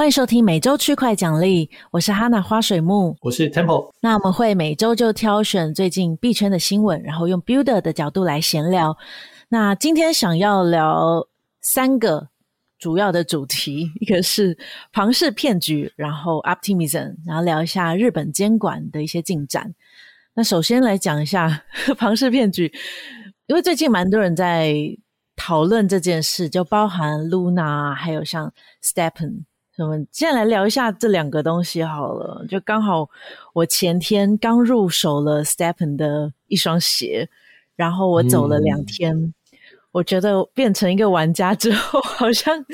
欢迎收听每周区块奖励，我是哈娜花水木，我是 Temple。那我们会每周就挑选最近币圈的新闻，然后用 Builder 的角度来闲聊。那今天想要聊三个主要的主题，一个是庞氏骗局，然后 Optimism，然后聊一下日本监管的一些进展。那首先来讲一下 庞氏骗局，因为最近蛮多人在讨论这件事，就包含 Luna，还有像 STEPN。我们现在来聊一下这两个东西好了。就刚好我前天刚入手了 STEPN 的一双鞋，然后我走了两天，嗯、我觉得变成一个玩家之后，好像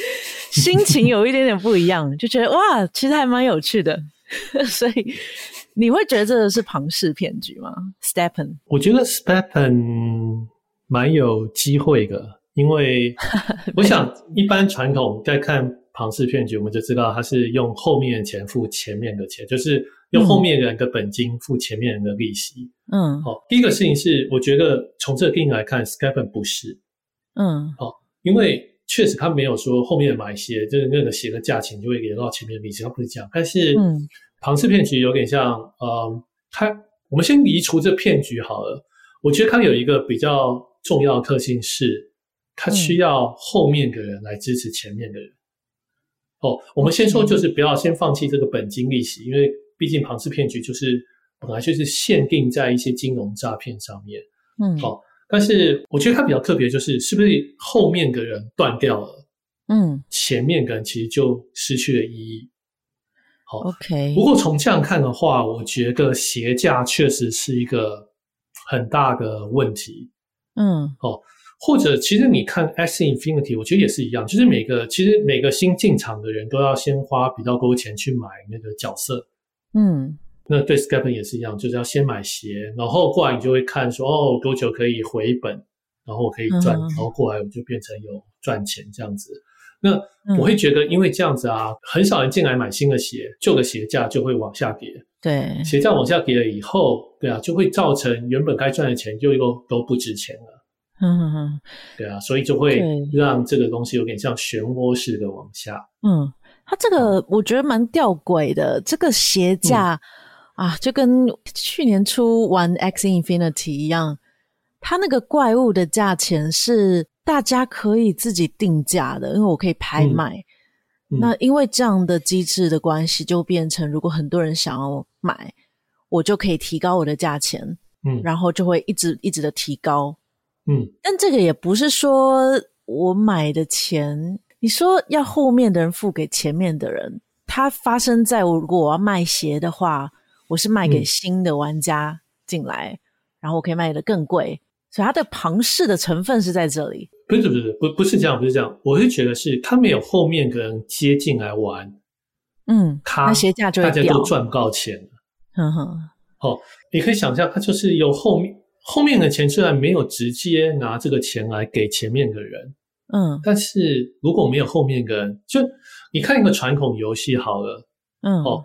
心情有一点点不一样，就觉得哇，其实还蛮有趣的。所以你会觉得这个是庞氏骗局吗？STEPN？我觉得 STEPN 蛮有机会的，因为 我想一般传统在看。庞氏骗局，我们就知道他是用后面的钱付前面的钱，就是用后面人的本金付前面人的利息。嗯，好，第一个事情是，我觉得从这个定义来看 s k y p e n 不是。嗯，好，因为确实他没有说后面买鞋，就是那个鞋的价钱就会连到前面的利息，他不是这样。但是，嗯，庞氏骗局有点像，呃，他我们先移除这骗局好了。我觉得它有一个比较重要的特性是，它需要后面的人来支持前面的人。哦，我们先说，就是不要先放弃这个本金利息，因为毕竟庞氏骗局就是本来就是限定在一些金融诈骗上面。嗯，好，但是我觉得它比较特别，就是是不是后面的人断掉了，嗯，前面的人其实就失去了意义。好，OK。不过从这样看的话，我觉得鞋价确实是一个很大的问题。嗯，好。或者，其实你看 Axie Infinity，我觉得也是一样，就是每个其实每个新进场的人都要先花比较多钱去买那个角色，嗯，那对 STEPN 也是一样，就是要先买鞋，然后过来你就会看说哦多久可以回本，然后我可以赚，嗯、然后过来我就变成有赚钱这样子。那我会觉得，因为这样子啊，很少人进来买新的鞋，旧的鞋价就会往下跌，对，鞋价往下跌了以后，对啊，就会造成原本该赚的钱就又都不值钱了。嗯哼哼，对啊，所以就会让这个东西有点像漩涡式的往下。嗯，它这个我觉得蛮吊诡的，这个鞋架、嗯、啊，就跟去年初玩 Axie Infinity 一样，它那个怪物的价钱是大家可以自己定价的，因为我可以拍卖。嗯、那因为这样的机制的关系，就变成如果很多人想要买，我就可以提高我的价钱，嗯，然后就会一直一直的提高。嗯，但这个也不是说我买的钱，你说要后面的人付给前面的人，它发生在我如果我要卖鞋的话，我是卖给新的玩家进来，嗯、然后我可以卖的更贵，所以它的庞氏的成分是在这里。不是不是不不是这样，不是这样，我是觉得是他没有后面的人接进来玩，嗯，他那鞋价就大家都赚不到钱了。嗯哼，好，你可以想象，他就是有后面。后面的钱虽然没有直接拿这个钱来给前面的人，嗯，但是如果没有后面的人，就你看一个传统游戏好了，嗯，哦，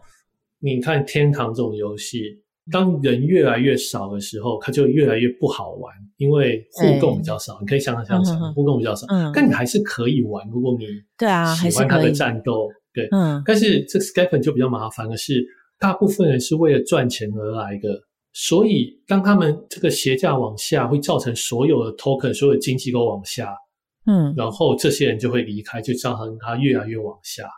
你看天堂这种游戏，当人越来越少的时候，它就越来越不好玩，因为互动比较少。你可以想想想想，互动比较少，嗯，但你还是可以玩，如果你对啊喜欢它的战斗，对，嗯，但是这个 STEPN 就比较麻烦的是，大部分人是为了赚钱而来的。所以，当他们这个鞋价往下，会造成所有的 token、所有的经济都往下，嗯，然后这些人就会离开，就造成他越来越往下，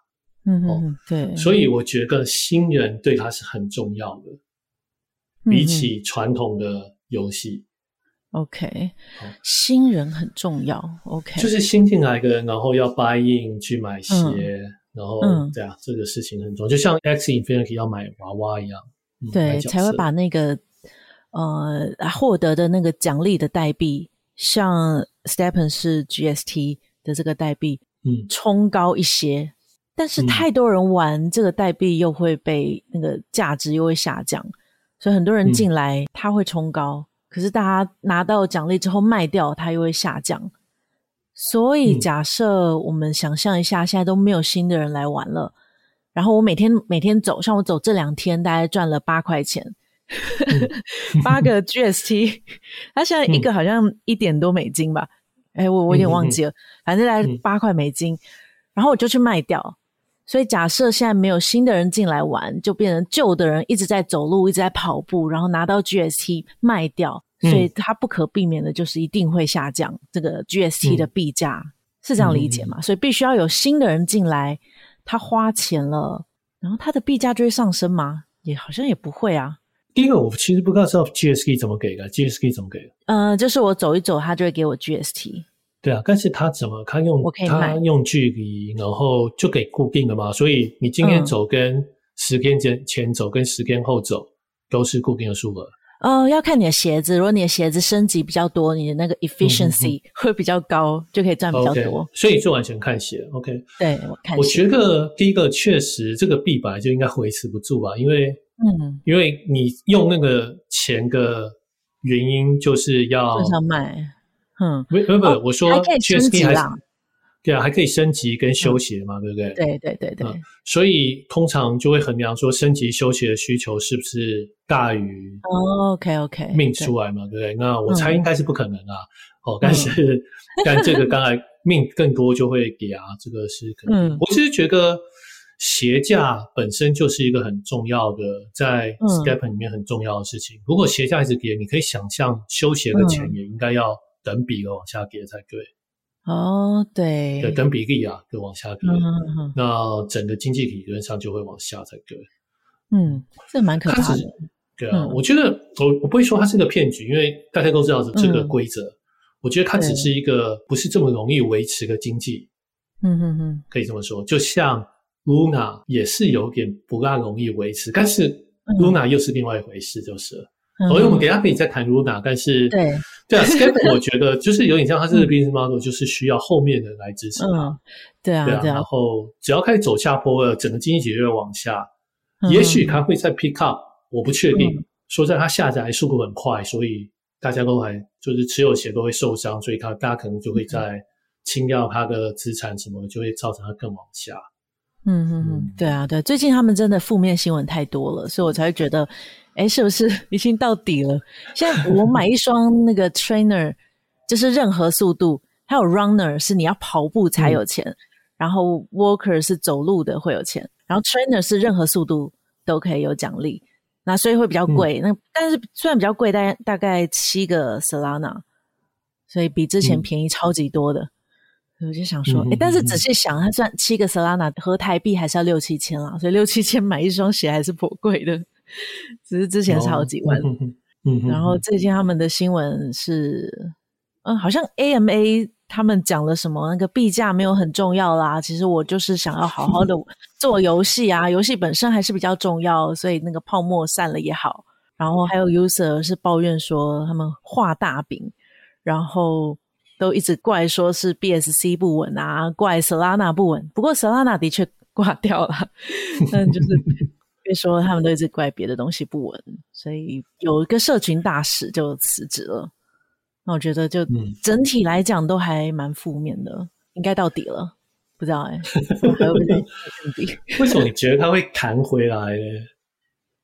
嗯嗯，对。所以我觉得新人对他是很重要的，比起传统的游戏。OK，新人很重要。OK，就是新进来的人，然后要 buy in 去买鞋，然后对啊，这个事情很重要，就像 Axie Infinity 要买娃娃一样。对，才会把那个呃获得的那个奖励的代币，像 Stepen 是 GST 的这个代币，嗯，冲高一些。嗯、但是太多人玩这个代币，又会被那个价值又会下降，所以很多人进来，它会冲高，嗯、可是大家拿到奖励之后卖掉，它又会下降。所以假设我们想象一下，现在都没有新的人来玩了。然后我每天每天走，像我走这两天，大概赚了八块钱，八个 GST，它现在一个好像一点多美金吧？哎，我我有点忘记了，反正大概八块美金。然后我就去卖掉，所以假设现在没有新的人进来玩，就变成旧的人一直在走路，一直在跑步，然后拿到 GST 卖掉，所以它不可避免的就是一定会下降这个 GST 的币价，嗯、是这样理解吗？嗯、所以必须要有新的人进来，他花钱了，然后他的币价就会上升吗？也好像也不会啊。第一个，我其实不知道 GST 怎么给的，GST 怎么给的？呃，就是我走一走，他就会给我 GST。对啊，但是他怎么？他用他用距离，然后就给固定的嘛。所以你今天走跟十天前前走跟十天后走都是固定的数额。哦，要看你的鞋子，如果你的鞋子升级比较多，你的那个 efficiency 会比较高，就可以赚比较多。Okay, 所以就完全看鞋。OK，对，我看。我觉得第一个确实这个币本来就应该维持不住吧，因为嗯，因为你用那个钱的原因就是要正常卖。嗯，不不不，我说还可以升级啦，对啊，还可以升级跟修鞋嘛，对不对？对对对对。所以通常就会衡量说升级修鞋的需求是不是大于 OK OK mint 出来嘛，对不对？那我猜应该是不可能啊。哦，但是 但这个刚才 mint 更多就会给啊，这个是可能。我其实觉得鞋架本身就是一个很重要的，在 SCALPing 里面很重要的事情。如果鞋架一直跌，你可以想象修鞋的钱也应该要。等比的往下跌才对哦，对，对，等比例啊，就往下割，嗯、那整个经济理论上就会往下才对。嗯，这蛮可怕的。对啊，嗯、我觉得我我不会说它是个骗局，因为大家都知道这个规则。嗯、我觉得它只是一个不是这么容易维持的经济。嗯嗯嗯，可以这么说。就像 Luna 也是有点不大容易维持，但是 Luna 又是另外一回事，就是。所以我们等下可以再谈 Luna，但是对对啊，SCALPing 我觉得就是有点像它是 business model，就是需要后面的人来支持嗯。对啊，对啊。然后只要开始走下坡了，整个经济体就会往下。也许它会再 pick up，我不确定。说在它下载速度很快，所以大家都还就是持有鞋都会受伤，所以它大家可能就会在清掉它的资产什么，就会造成它更往下。嗯嗯嗯，对啊，对，最近他们真的负面新闻太多了，所以我才会觉得。哎，是不是 已经到底了？现在我买一双那个 trainer，就是任何速度，还有 runner 是你要跑步才有钱，嗯、然后 walker 是走路的会有钱，然后 trainer 是任何速度都可以有奖励，那所以会比较贵。嗯、那但是虽然比较贵，大大概七个 Solana，所以比之前便宜超级多的。嗯、我就想说，哎，但是仔细想，它算七个 Solana 合台币还是要六七千啦，所以六七千买一双鞋还是颇贵的。只是之前是好几万，哦、嗯嗯然后最近他们的新闻是，嗯，好像 AMA 他们讲了什么，那个币价没有很重要啦。其实我就是想要好好的 做游戏啊，游戏本身还是比较重要，所以那个泡沫散了也好。然后还有 user 是抱怨说他们画大饼，然后都一直怪说是 BSC 不稳啊，怪 Solana 不稳。不过 Solana 的确挂掉了，但就是。别说他们都一直怪别的东西不稳，所以有一个社群大使就辞职了。那我觉得就整体来讲都还蛮负面的，嗯、应该到底了，不知道哎、欸。为什么你觉得他会弹回来呢？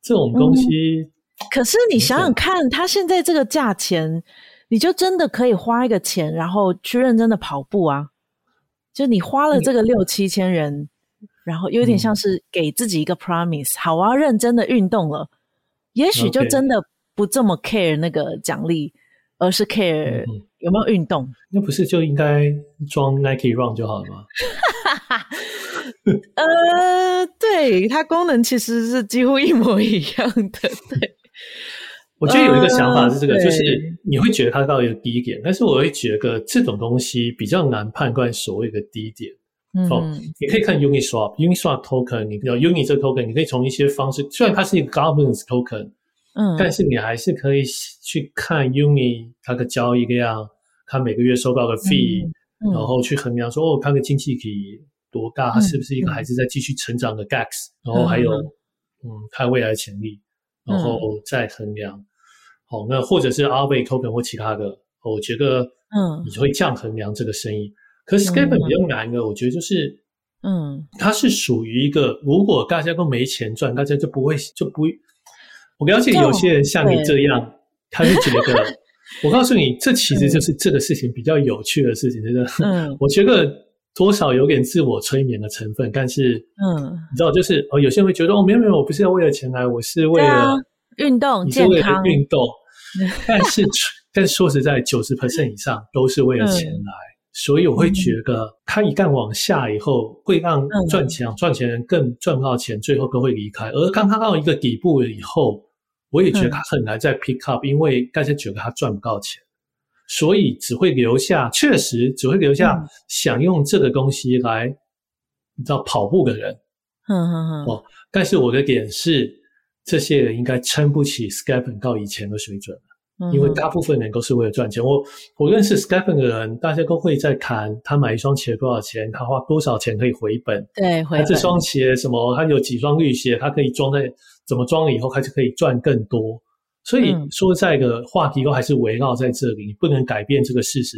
这种东西、嗯，可是你想想看，他现在这个价钱，你就真的可以花一个钱，然后去认真的跑步啊。就你花了这个六七千元。然后有点像是给自己一个 promise，、嗯、好，我要认真的运动了。也许就真的不这么 care 那个奖励，而是 care 有没有运动。那不是就应该装 Nike Run 就好了吗？呃，对，它功能其实是几乎一模一样的。对，我觉得有一个想法是这个，呃、就是你会觉得它到一个低点，但是我会觉得这种东西比较难判断所谓的低点。哦，嗯、你可以看 Uniswap，Uniswap token，你有 Uni 这 token，你可以从一些方式，虽然它是一个 governance token，嗯，但是你还是可以去看 Uni 它的交易量，它每个月收到的 fee，、嗯。嗯、然后去衡量说，哦，它的经济体多大，它是不是一个还是在继续成长的 GAX，、嗯、然后还有，嗯，它未来的潜力，然后再衡量。嗯、好，那或者是 Aave token 或其他的，我觉得，嗯，你就会这样衡量这个生意。可是 SCALPing 比较难的，我觉得就是，嗯，它是属于一个，如果大家都没钱赚，大家就不会就不会。我了解有些人像你这样，他就觉得，我告诉你，这其实就是这个事情比较有趣的事情，真的。嗯，我觉得多少有点自我催眠的成分，但是，嗯，你知道，就是哦，有些人会觉得哦，没有没有，我不是要为了钱来，我是为了运动健康运动。但是，但是说实在，九十 percent 以上都是为了钱来，嗯、所以我会觉得，他一旦往下以后，会让赚钱赚钱人更赚不到钱，最后都会离开。而刚刚到一个底部了以后，我也觉得他很难再 pick up，因为大家觉得他赚不到钱。所以只会留下，确实只会留下想用这个东西来，嗯、你知道跑步的人，嗯嗯嗯。哦，但是我的点是，这些人应该撑不起 SCAPN 到以前的水准因为大部分人都是为了赚钱。我我认识 Stephen 的人，大家都会在谈他买一双鞋多少钱，他花多少钱可以回本。对，回本。这双鞋什么？他有几双绿鞋？他可以装在怎么装了以后，他就可以赚更多。所以说，在的话题都还是围绕在这里，你不能改变这个事实。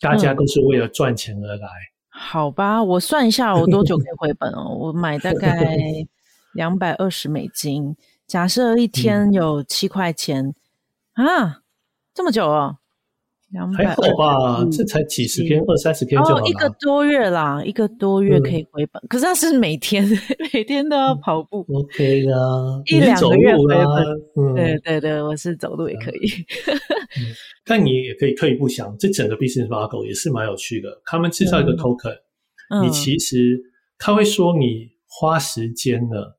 大家都是为了赚钱而来。好吧，我算一下，我多久可以回本哦？我买大概 两百二十美金，假设一天有七块钱啊，这么久哦。还好吧，这才几十天，二三十天就好了。一个多月啦，一个多月可以回本。可是他是每天 每天都要跑步，OK 啦，一两个月回本。对对对，我是走路也可以。但你也可以退一步想，这整个 business model 也是蛮有趣的。他们制造一个 token，你其实他会说你花时间了，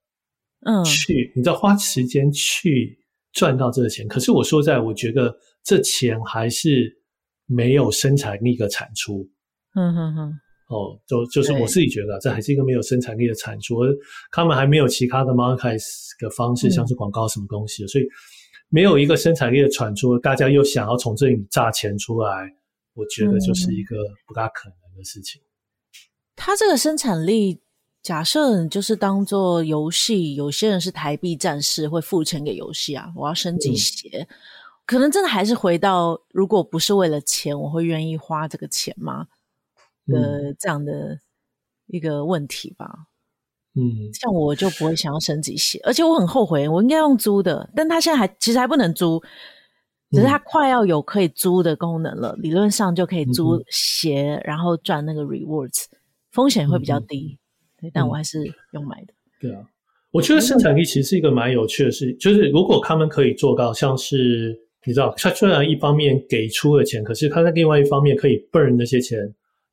嗯，去，你知道花时间去赚到这个钱。可是我说在，我觉得这钱还是。没有生产力的产出，嗯哼哼，哦，就就是我自己觉得，这还是一个没有生产力的产出，而他们还没有其他的 monetize 的方式，像是广告什么东西，所以没有一个生产力的产出，大家又想要从这里榨钱出来，我觉得就是一个不大可能的事情。他这个生产力，假设就是当做游戏，有些人是台币战士会付钱给游戏啊，我要升级鞋。可能真的还是回到，如果不是为了钱，我会愿意花这个钱吗？呃，这样的一个问题吧。嗯，像我就不会想要升级鞋，而且我很后悔，我应该用租的，但他现在还其实还不能租，只是他快要有可以租的功能了，嗯、理论上就可以租鞋，嗯、然后赚那个 rewards，风险会比较低。但我还是用买的。对啊，我觉得生产力其实是一个蛮有趣的事，就是如果他们可以做到像是。你知道，他虽然一方面给出了钱，可是他在另外一方面可以 burn 那些钱。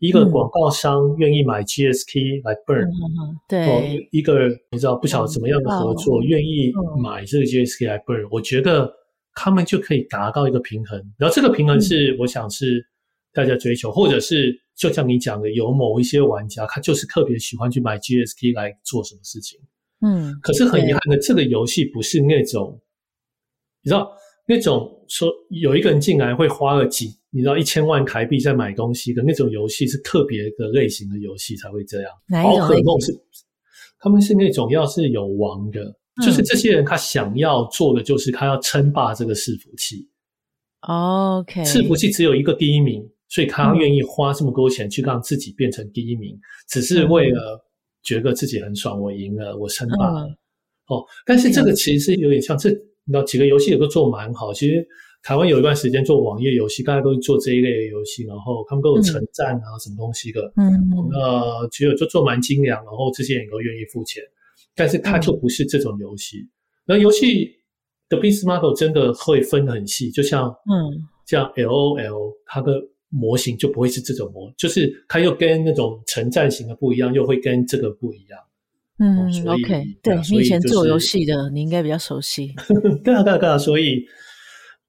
一个广告商愿意买 GSK 来 burn，、嗯、对、哦，一个你知道不晓得怎么样的合作，愿、嗯、意买这个 GSK 来 burn，、嗯、我觉得他们就可以达到一个平衡。然后这个平衡是，我想是大家追求，嗯、或者是就像你讲的，有某一些玩家他就是特别喜欢去买 GSK 来做什么事情。嗯，可是很遗憾的，这个游戏不是那种，你知道。那种说有一个人进来会花了几，你知道一千万台币在买东西的那种游戏是特别的类型的游戏才会这样。宝可梦是，他们是那种要是有王的，嗯、就是这些人他想要做的就是他要称霸这个伺服器。OK，伺服器只有一个第一名，所以他愿意花这么多钱去让自己变成第一名，嗯、只是为了觉得自己很爽，我赢了，我称霸了。嗯、哦，但是这个其实是有点像这。你知道几个游戏也都做蛮好，其实台湾有一段时间做网页游戏，大家都是做这一类的游戏，然后他们都有城战啊，嗯、什么东西的，嗯，呃，其实就做蛮精良，然后这些人都愿意付钱，但是他就不是这种游戏。那游戏的 business model 真的会分得很细，就像嗯，像 LOL 它的模型就不会是这种模，就是它又跟那种成战型的不一样，又会跟这个不一样。嗯，OK，对，你以前做游戏的，你应该比较熟悉。对啊，对啊，对啊，所以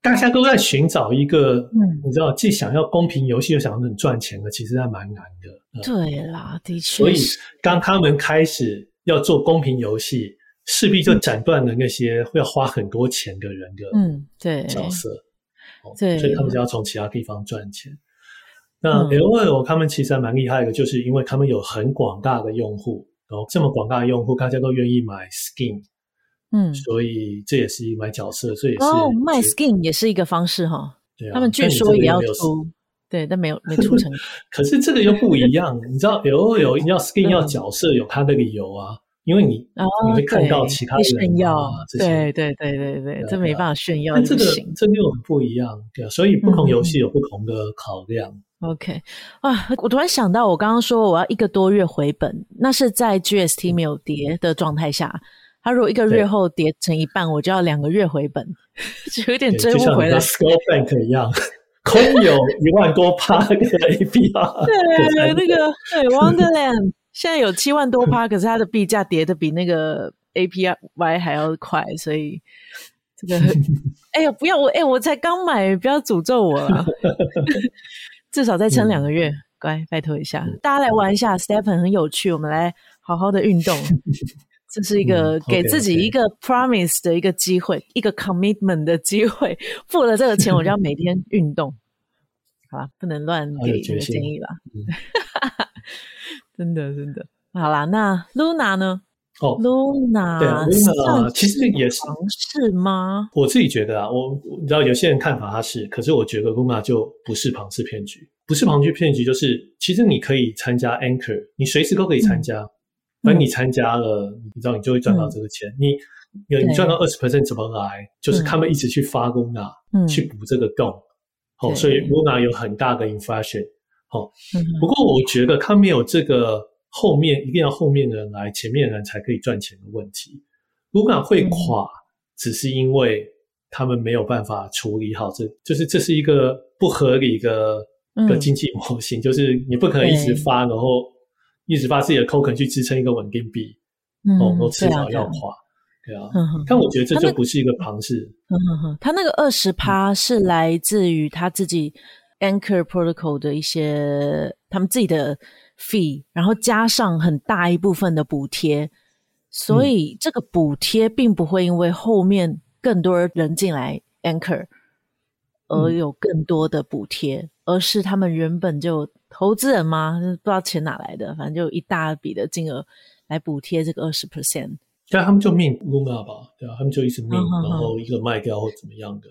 大家都在寻找一个，嗯，你知道，既想要公平游戏又想要很赚钱的，其实还蛮难的。对啦，的确。所以当他们开始要做公平游戏，势必就斩断了那些会要花很多钱的人的嗯，对角色。对，所以他们就要从其他地方赚钱。那 LOL 他们其实还蛮厉害的，就是因为他们有很广大的用户。然后这么广大的用户，大家都愿意买 skin，嗯，所以这也是一买角色，这也是哦，卖 skin 也是一个方式哈。对啊，他们据说也要出，对，但没有没出成。可是这个又不一样，你知道 LOL 要 skin 要角色有它的理由啊，因为你你会看到其他人啊炫耀，对对对对对，这没办法炫耀，但这个这个又很不一样，对啊，所以不同游戏有不同的考量。OK，啊，我突然想到，我刚刚说我要一个多月回本，那是在 GST 没有跌的状态下。它如果一个月后跌成一半，我就要两个月回本，就有点追不回来。就像 Scotiabank 一样，空有一万多趴那个 APR。对，那个对 Wonderland 现在有七万多趴，可是它的币价跌的比那个 APY 还要快，所以这个，哎呀，不要我，哎，我才刚买，不要诅咒我了。至少再撑两个月，嗯、乖，拜托一下，嗯、大家来玩一下。Stephen 很有趣，我们来好好的运动。这是一个给自己一个 promise 的一个机会，嗯 okay, okay. 一个 commitment 的机会。付了这个钱，我就要每天运动。好啦，不能乱给这个建议啦。真的，真的。好啦，那 Luna 呢？哦，Luna，对啊，Luna 其实也是庞氏吗？我自己觉得啊，我你知道有些人看法他是，可是我觉得 Luna 就不是庞氏骗局，不是庞氏骗局，就是其实你可以参加 Anchor，你随时都可以参加，反正、嗯、你参加了，你知道你就会赚到这个钱。嗯、你你赚到二十 percent 怎么来？就是他们一直去发 Luna，嗯，去补这个洞，好、所以 Luna 有很大的 inflation，好、不过我觉得他没有这个。后面一定要后面的人来，前面的人才可以赚钱的问题。Luna 会垮，嗯、只是因为他们没有办法处理好这，就是这是一个不合理的的经济模型，嗯、就是你不可能一直发，然后一直发自己的 token 去支撑一个稳定币，嗯、哦，都迟早要垮，对啊。对啊。嗯、但我觉得这就不是一个庞氏。嗯哼哼，他那个二十趴是来自于他自己 Anchor Protocol 的一些他们自己的。fee，然后加上很大一部分的补贴，所以这个补贴并不会因为后面更多人进来 anchor 而有更多的补贴，嗯、而是他们原本就投资人嘛，不知道钱哪来的，反正就一大笔的金额来补贴这个二十 percent。但他们就 mint Luna 吧，对啊，他们就一直嗯、然后一个卖掉或怎么样的。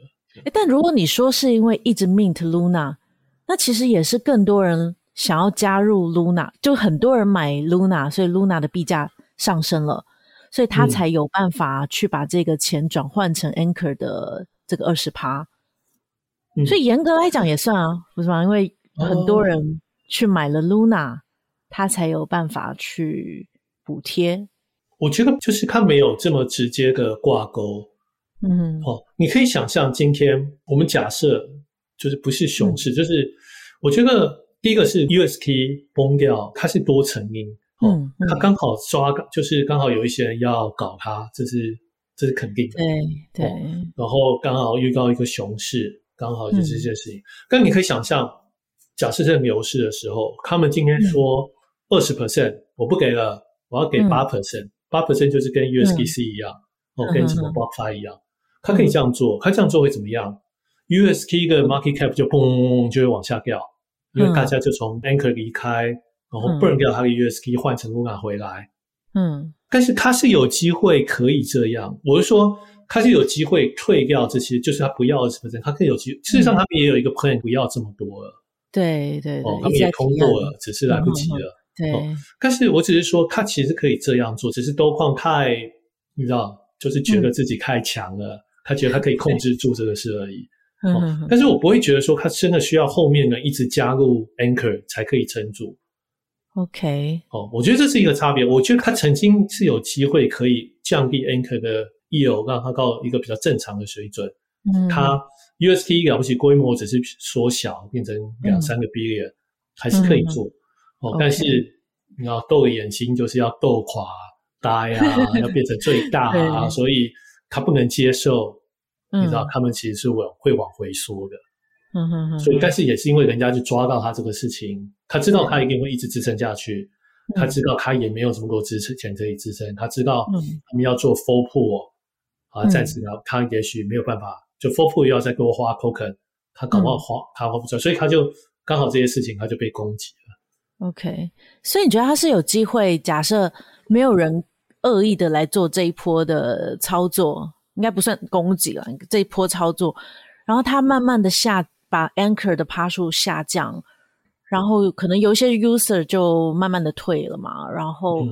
但如果你说是因为一直 mint Luna，那其实也是更多人。想要加入 Luna，就很多人买 Luna，所以 Luna 的币价上升了，所以他才有办法去把这个钱转换成 Anchor 的这个二十趴。嗯、所以严格来讲也算啊，不是吗？因为很多人去买了 Luna，他才有办法去补贴。我觉得就是他没有这么直接的挂钩。嗯，哦，你可以想象，今天我们假设就是不是熊市，嗯、就是我觉得。第一个是 UST 崩掉，它是多成因，嗯，它刚好抓，就是刚好有一些人要搞它，这是这是肯定的，对对。然后刚好遇到一个熊市，刚好就是这件事情。但你可以想象，假设这个牛市的时候，他们今天说二十 percent，我不给了，我要给八 percent，八 percent 就是跟 USDC 一样，哦，跟什么 BlockFi 一样，他可以这样做，他这样做会怎么样？UST 的 market cap 就砰就会往下掉。因为大家就从 Anchor 离开，嗯、然后 burn 掉他的 USK 换成 Luna 回来，嗯，但是他是有机会可以这样，我是说他是有机会退掉这些，就是他不要二十 percent，他可以有机会。事实上，他们也有一个 plan 不要这么多了，对对对，哦，他们也通过了，只是来不及了，对、哦。但是我只是说，他其实可以这样做，只是都矿太，你知道，就是觉得自己太强了，嗯、他觉得他可以控制住这个事而已。哦，但是我不会觉得说他真的需要后面呢一直加入 anchor 才可以撑住。OK，哦，我觉得这是一个差别。我觉得他曾经是有机会可以降低 anchor 的 yield，让它到一个比较正常的水准。嗯，它 UST 了不起规模只是缩小变成两三个 billion，还是可以做。哦，但是你要斗个眼睛就是要斗垮大呀，要变成最大啊，所以他不能接受。你知道他们其实是往会往回缩的，嗯哼哼。所以，但是也是因为人家就抓到他这个事情，他知道他一定会一直支撑下去，他知道他也没有这么多支撑钱可以支撑，他知道他们要做 full pull 啊，暂时呢，他也许没有办法，就 full pool 又要再多花 token，他搞不好花他花不出来，所以他就刚好这些事情他就被攻击了。OK，所以你觉得他是有机会？假设没有人恶意的来做这一波的操作？应该不算攻击了，这一波操作，然后它慢慢的下，把 Anchor 的趴数下降，然后可能有一些 user 就慢慢的退了嘛，然后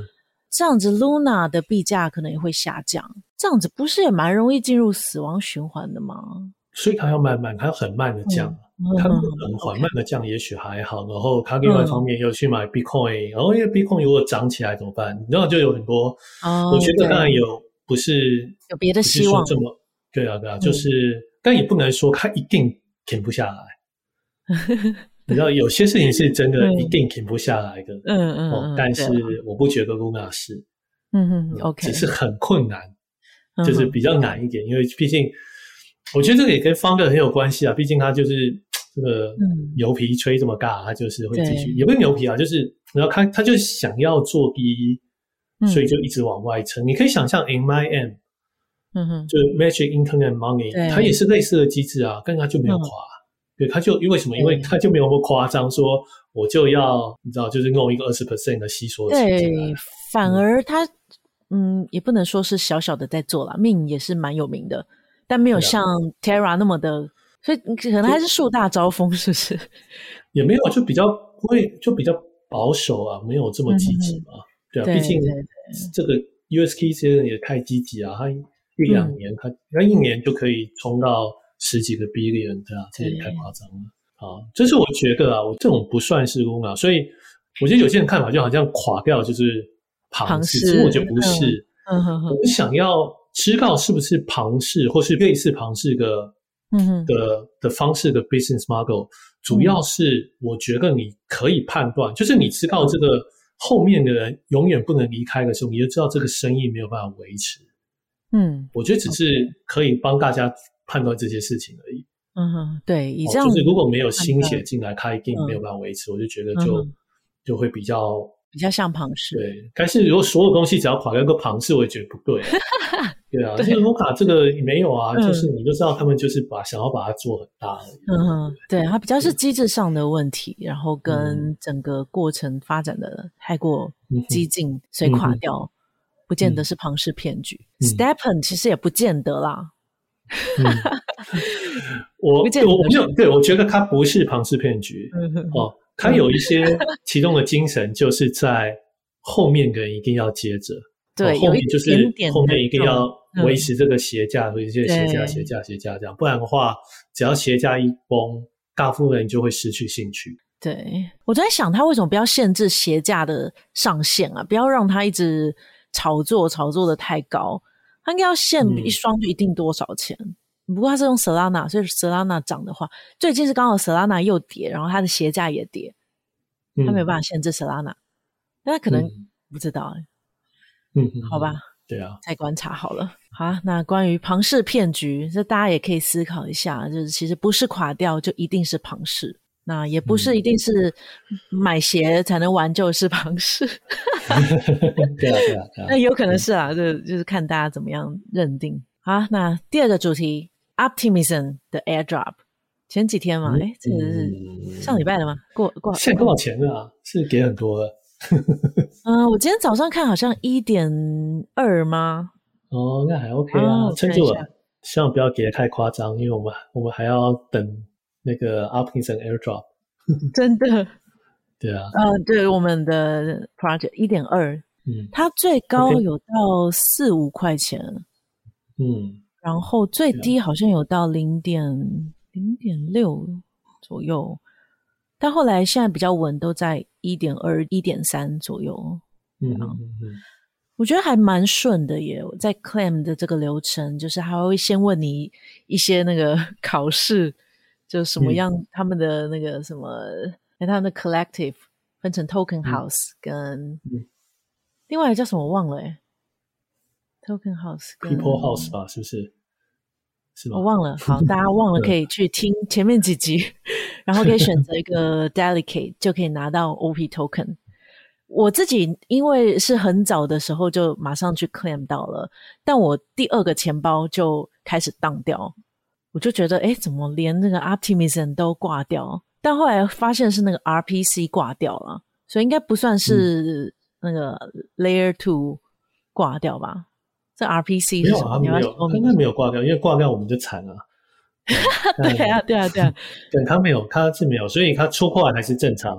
这样子 Luna 的币价可能也会下降，这样子不是也蛮容易进入死亡循环的吗？所以它要慢慢，它要很慢的降，它很缓慢的降，也许还好。然后他另外一方面又去买 Bitcoin，然后因为 Bitcoin 如果涨起来怎么办？然后就有很多，我觉得当然有不是有别的希望这么对啊对啊，就是但也不能说它一定停不下来。你知道有些事情是真的一定停不下来的，嗯嗯，但是我不觉得 Luna 是，嗯嗯，OK，只是很困难，就是比较难一点，因为毕竟。我觉得这个也跟 Founder 很有关系啊，毕竟它就是这个牛皮吹这么大，他就是会继续，也不是牛皮啊，就是然后他他就想要做第一，所以就一直往外撑。你可以想象 MIM，嗯哼，就是 Magic Internet Money，它也是类似的机制啊，但它就没有垮，对，他就因为什么？因为他就没有那么夸张，说我就要你知道，就是弄一个二十 percent 的吸缩器，对，反而他嗯，也不能说是小小的在做啦，命也是蛮有名的。但没有像 Terra 那么的，啊、所以可能还是树大招风，是不是？也没有，就比较不会，就比较保守啊，没有这么积极嘛。嗯、对啊，对毕竟这个 UST 现在也太积极啊，他一两年，它它、嗯、一年就可以冲到十几个 billion，对啊，这也太夸张了。啊，这是我觉得啊，我这种不算是 Luna，所以我觉得有些人看法就好像垮掉就是庞氏，其实我觉得不是。嗯哼哼，我想要。知道是不是庞氏，或是类似庞氏的，嗯的的方式的 business model，主要是我觉得你可以判断，嗯、就是你知道这个后面的人永远不能离开的时候，你就知道这个生意没有办法维持。嗯，我觉得只是可以帮大家判断这些事情而已。嗯哼，对，以这样、哦、就是如果没有新血进来，他一定没有办法维持。嗯、我就觉得就、嗯、就会比较比较像庞氏。对，但是如果所有东西只要垮掉个庞氏，我也觉得不对。对啊，就是卢卡这个没有啊，就是你就知道他们就是把想要把它做很大。嗯，对，它比较是机制上的问题，然后跟整个过程发展的太过激进，所以垮掉，不见得是庞氏骗局。STEPN 其实也不见得啦。我我没有，对，我觉得它不是庞氏骗局。嗯哦，它有一些其中的精神，就是在后面的人一定要接着。对，后面就是后面一定要维持这个鞋架，维持这个鞋架、鞋架、鞋架这样，不然的话，只要鞋架一崩，大部分人就会失去兴趣。对，我在想，他为什么不要限制鞋架的上限啊？不要让他一直炒作，炒作的太高，他应该要限一双就一定多少钱。嗯、不过它是用 Solana，所以 Solana 涨的话，最近是刚好 Solana 又跌，然后它的鞋价也跌，它没有办法限制 Solana，、嗯、但他可能、嗯、不知道嗯，好吧，对啊，再观察好了。好，那关于庞氏骗局，这大家也可以思考一下，就是其实不是垮掉就一定是庞氏，那也不是一定是买鞋才能玩就是庞氏。对啊，对啊，那有可能是啊，就就是看大家怎么样认定。好，那第二个主题，Optimism 的 Airdrop，前几天嘛，哎，这个是上礼拜的吗？过过，现在多少钱啊？是给很多的。嗯，我今天早上看好像一点二吗？哦，那还 OK 啊，撑住了。希望不要给的太夸张，因为我们我们还要等那个 Optimism Airdrop。真的？对啊。嗯，对，我们的 project 一点二，嗯，它最高有到四五块钱，嗯，然后最低好像有到零点零点六左右。但后来现在比较稳，都在一点二、一点三左右。嗯嗯嗯，我觉得还蛮顺的耶。在 claim 的这个流程，就是还会先问你一些那个 考试，就什么样、嗯、他们的那个什么，哎，他们的 collective 分成 token house 跟、嗯、另外一个叫什么我忘了哎，token house 跟 people house 吧，是不是？我忘了，好，大家忘了可以去听前面几集，然后可以选择一个 delegate 就可以拿到 OP token。我自己因为是很早的时候就马上去 claim 到了，但我第二个钱包就开始当掉，我就觉得哎，怎么连那个 Optimism 都挂掉？但后来发现是那个 RPC 挂掉了，所以应该不算是那个 Layer Two 挂掉吧？这 RPC 没有啊，没有，应该没有挂掉，因为挂掉我们就惨了。对啊，对啊，对啊，对，他没有，他是没有，所以他出货还是正常。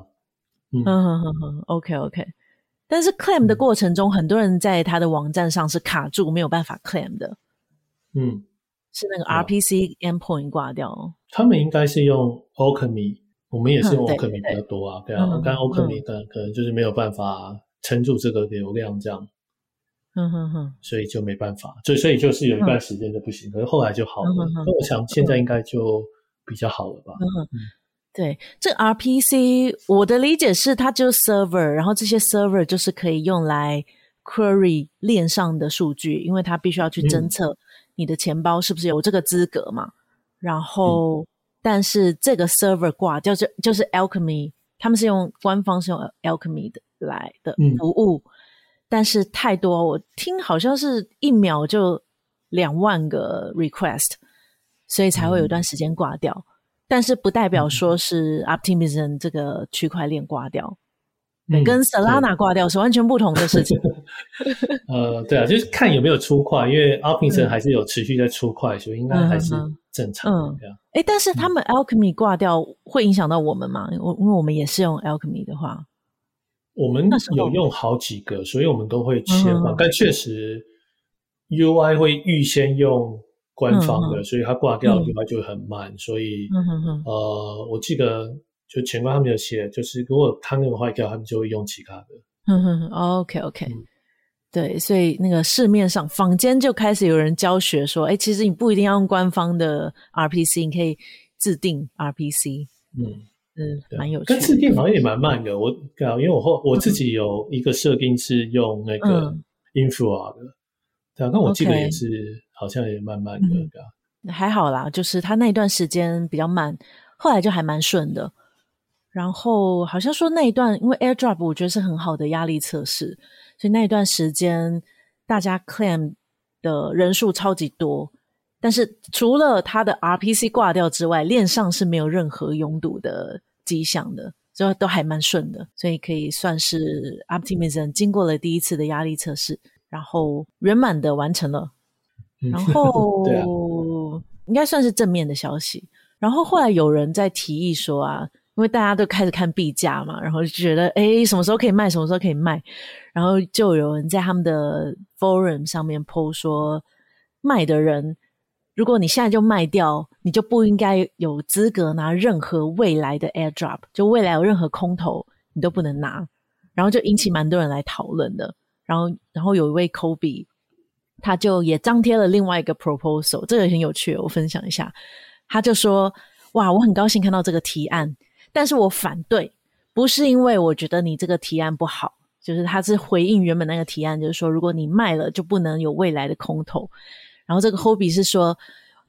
嗯嗯嗯嗯，OK OK。但是 claim 的过程中，很多人在他的网站上是卡住，没有办法 claim 的。嗯，是那个 RPC endpoint 挂掉。他们应该是用 Alchemy，我们也是用 Alchemy 比较多啊。对啊，但 Alchemy 可能可能就是没有办法撑住这个流量这样。嗯哼哼，所以就没办法，所以所以就是有一段时间就不行，可是后来就好了。那我想现在应该就比较好了吧。嗯，对，这 RPC 我的理解是它就是 server，然后这些 server 就是可以用来 query 链上的数据，因为它必须要去侦测你的钱包是不是有这个资格嘛。然后，但是这个 server 挂就是就是 Alchemy，他们是用官方是用 Alchemy 的来的服务。但是太多，我听好像是一秒就两万个 request，所以才会有一段时间挂掉。嗯、但是不代表说是 Optimism 这个区块链挂掉，嗯、跟 Solana 挂掉是完全不同的事情。呃，对啊，就是看有没有出块，因为 Optimism 还是有持续在出块，嗯、所以应该还是正常的。嗯，哎、嗯，但是他们 Alchemy 挂掉会影响到我们吗？我因为我们也是用 Alchemy 的话。我们有用好几个，所以我们都会切换。嗯、但确实，UI 会预先用官方的，嗯、所以它挂掉 UI 就很慢。嗯、所以，嗯、哼哼呃，我记得就前端他们有写，就是如果他那个坏掉，他们就会用其他的。嗯哼哼，OK OK，、嗯、对，所以那个市面上坊间就开始有人教学说，哎，其实你不一定要用官方的 RPC，你可以自定 RPC。嗯。嗯，蛮有趣的。跟设定好像也蛮慢的。我对啊，因为我后我自己有一个设定是用那个 Infura 的，对啊，但我记得也是好像也慢慢的，对啊。还好啦，就是他那一段时间比较慢，后来就还蛮顺的。然后好像说那一段，因为 AirDrop 我觉得是很好的压力测试，所以那一段时间大家 claim 的人数超级多。但是除了他的 RPC 挂掉之外，链上是没有任何拥堵的迹象的，所以都还蛮顺的，所以可以算是 Optimism 经过了第一次的压力测试，然后圆满的完成了，然 后啊，应该算是正面的消息。然后后来有人在提议说啊，因为大家都开始看币价嘛，然后就觉得哎，什么时候可以卖，什么时候可以卖，然后就有人在他们的 Forum 上面 po 说，卖的人。如果你现在就卖掉，你就不应该有资格拿任何未来的 airdrop，就未来有任何空投，你都不能拿。然后就引起蛮多人来讨论的。然后，然后有一位 Kobe，他就也张贴了另外一个 proposal，这个很有趣，我分享一下。他就说：“哇，我很高兴看到这个提案，但是我反对，不是因为我觉得你这个提案不好，就是他是回应原本那个提案，就是说如果你卖了，就不能有未来的空投。”然后这个 Hobby 是说，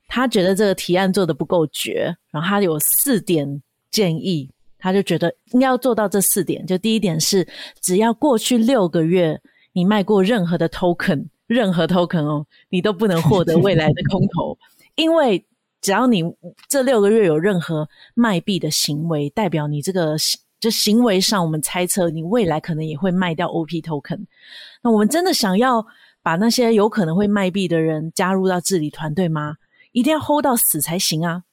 他觉得这个提案做得不够绝，然后他有四点建议，他就觉得应该要做到这四点。就第一点是，只要过去六个月你卖过任何的 token，任何 token 哦，你都不能获得未来的空投，因为只要你这六个月有任何卖币的行为，代表你这个就行为上，我们猜测你未来可能也会卖掉 OP token。那我们真的想要。把那些有可能会卖币的人加入到治理团队吗？一定要 hold 到死才行啊！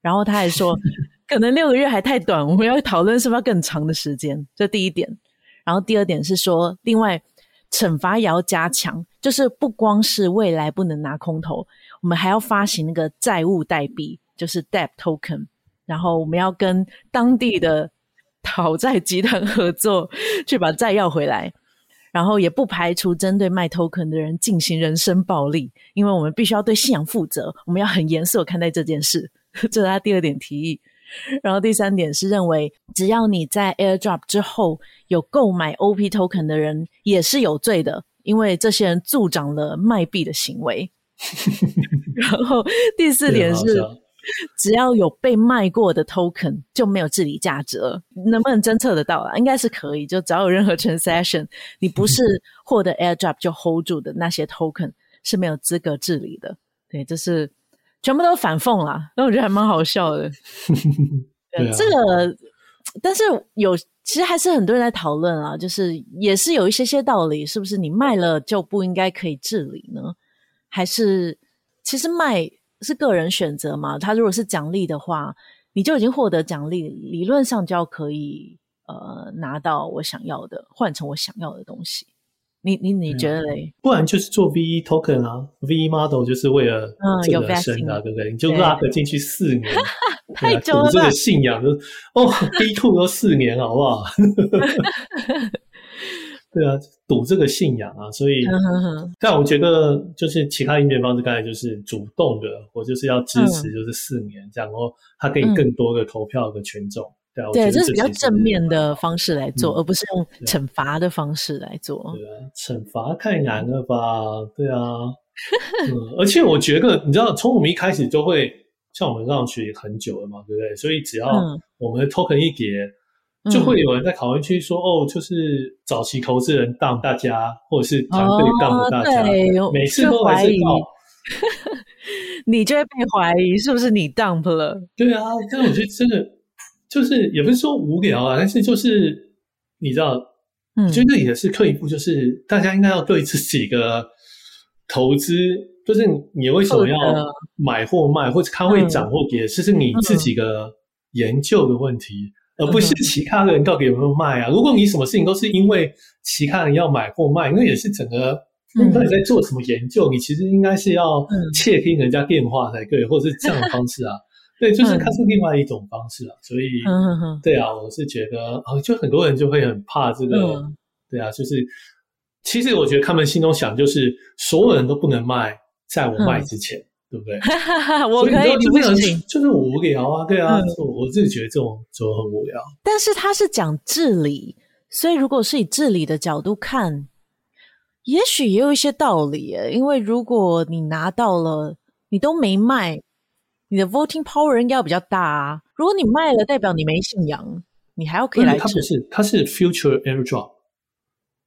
然后他还说，可能六个月还太短，我们要讨论是不是要更长的时间。这第一点。然后第二点是说，另外惩罚也要加强，就是不光是未来不能拿空投，我们还要发行那个债务代币，就是 debt token。然后我们要跟当地的 讨债集团合作，去把债要回来。然后也不排除针对卖 token 的人进行人身暴力，因为我们必须要对信仰负责，我们要很严肃看待这件事。这是他第二点提议。然后第三点是认为，只要你在 airdrop 之后有购买 OP token 的人，也是有罪的，因为这些人助长了卖币的行为。然后第四点是。只要有被卖过的 token 就没有治理价值了，能不能侦测得到啊？应该是可以，就只要有任何 transaction，你不是获得 airdrop 就 hold 住的那些 token 是没有资格治理的。对，这是全部都反讽啦。那我觉得还蛮好笑的。对，这个，但是有其实还是很多人在讨论啊，就是也是有一些些道理，是不是你卖了就不应该可以治理呢？还是其实卖？是个人选择嘛？他如果是奖励的话，你就已经获得奖励，理论上就要可以呃拿到我想要的，换成我想要的东西。你你你觉得嘞？不然就是做 VE token 啊，VE model 就是为了这个生的，对不对？你就 lock 进去四年，太久了。这个信仰就哦，B two 都四年，好不好？对啊，赌这个信仰啊，所以，但我觉得就是其他应变方式，刚才就是主动的，我就是要支持，就是四年这样，然后他给你更多的投票的权重。对，这是比较正面的方式来做，而不是用惩罚的方式来做。对啊，惩罚太难了吧？对啊，嗯，而且我觉得，你知道，从我们一开始就会像我们上去很久了嘛，对不对？所以只要我们的 token 一叠，就会有人在讨论区说，哦，就是早期投资人当大家，或者是团队当大家，每次都怀疑，你就会被怀疑是不是你 dump 了？对啊，但我觉得真的。就是也不是说无聊啊，但是就是你知道，嗯，就这也是退一步，就是大家应该要对自己的投资，就是你为什么要买或卖，或者它会涨或跌，这是你自己的研究的问题，而不是其他的人到底有没有卖啊。如果你什么事情都是因为其他人要买或卖，那也是整个到底在做什么研究？你其实应该是要窃听人家电话才对，或者是这样的方式啊。对，就是它是另外一种方式啊，嗯、所以，嗯、对啊，我是觉得啊，就很多人就会很怕这个，嗯、对啊，就是其实我觉得他们心中想就是所有人都不能卖，在我卖之前，嗯、对不对？我可以不行，就是无聊啊，对啊，嗯、我自己觉得这种就很无聊。但是他是讲治理，所以如果是以治理的角度看，也许也有一些道理耶，因为如果你拿到了，你都没卖。你的 voting power 应该要比较大啊！如果你卖了，代表你没信仰，你还要可以来。它不是，它是 future airdrop。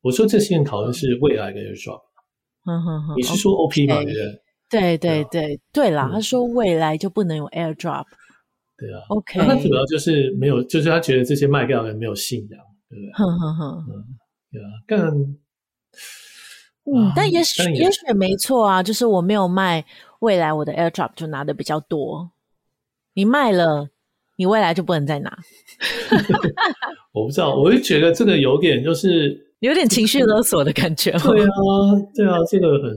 我说这些人讨论是未来的哼哼，你是说 OP 吗？对不对？对对对对啦，他说未来就不能有 airdrop。对啊，OK。他主要就是没有，就是他觉得这些卖掉的人没有信仰，对不对？哼哼哼，嗯，对啊，但嗯，但也许也许没错啊，就是我没有卖。未来我的 airdrop 就拿的比较多，你卖了，你未来就不能再拿。我不知道，我就觉得这个有点就是有点情绪勒索的感觉。对啊，对啊，这个很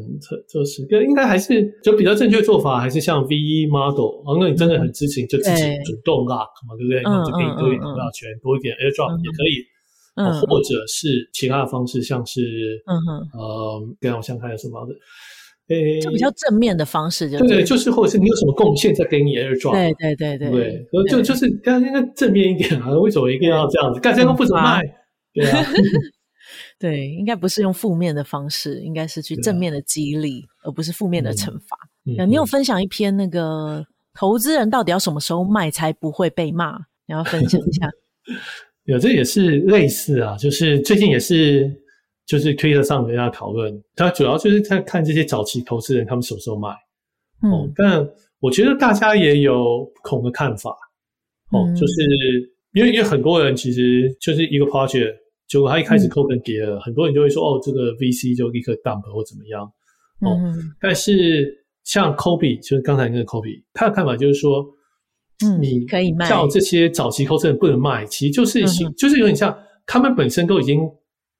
就是，应该还是就比较正确做法，还是像 VE model。啊，那你真的很知情，就自己主动 lock 嘛，对不对？那就给你多一点投票权，多一点 airdrop 也可以。嗯，或者是其他的方式，像是嗯哼，呃，跟我想看有什么方式。就比较正面的方式，就对，就是或者是你有什么贡献，再给你 airdrop。对对对对对，就就是刚刚应该正面一点啊，为什么一定要这样子？大家都不怎么卖，对啊，对，应该不是用负面的方式，应该是去正面的激励，而不是负面的惩罚。你有分享一篇那个投资人到底要什么时候卖才不会被骂？你要分享一下？有，这也是类似啊，就是最近也是。就是推特上跟大家讨论，它主要就是在看这些早期投资人他们什么时候卖，嗯、哦，但我觉得大家也有不同的看法，哦，嗯、就是因为因为很多人其实就是一个 project，结果他一开始 token 给了，嗯、很多人就会说哦，这个 VC 就立刻 dump 或怎么样，哦，嗯、但是像 Kobe 就是刚才那个 Kobe，他的看法就是说，嗯，你可以卖，叫这些早期投资人不能卖，其实就是、嗯、就是有点像他们本身都已经。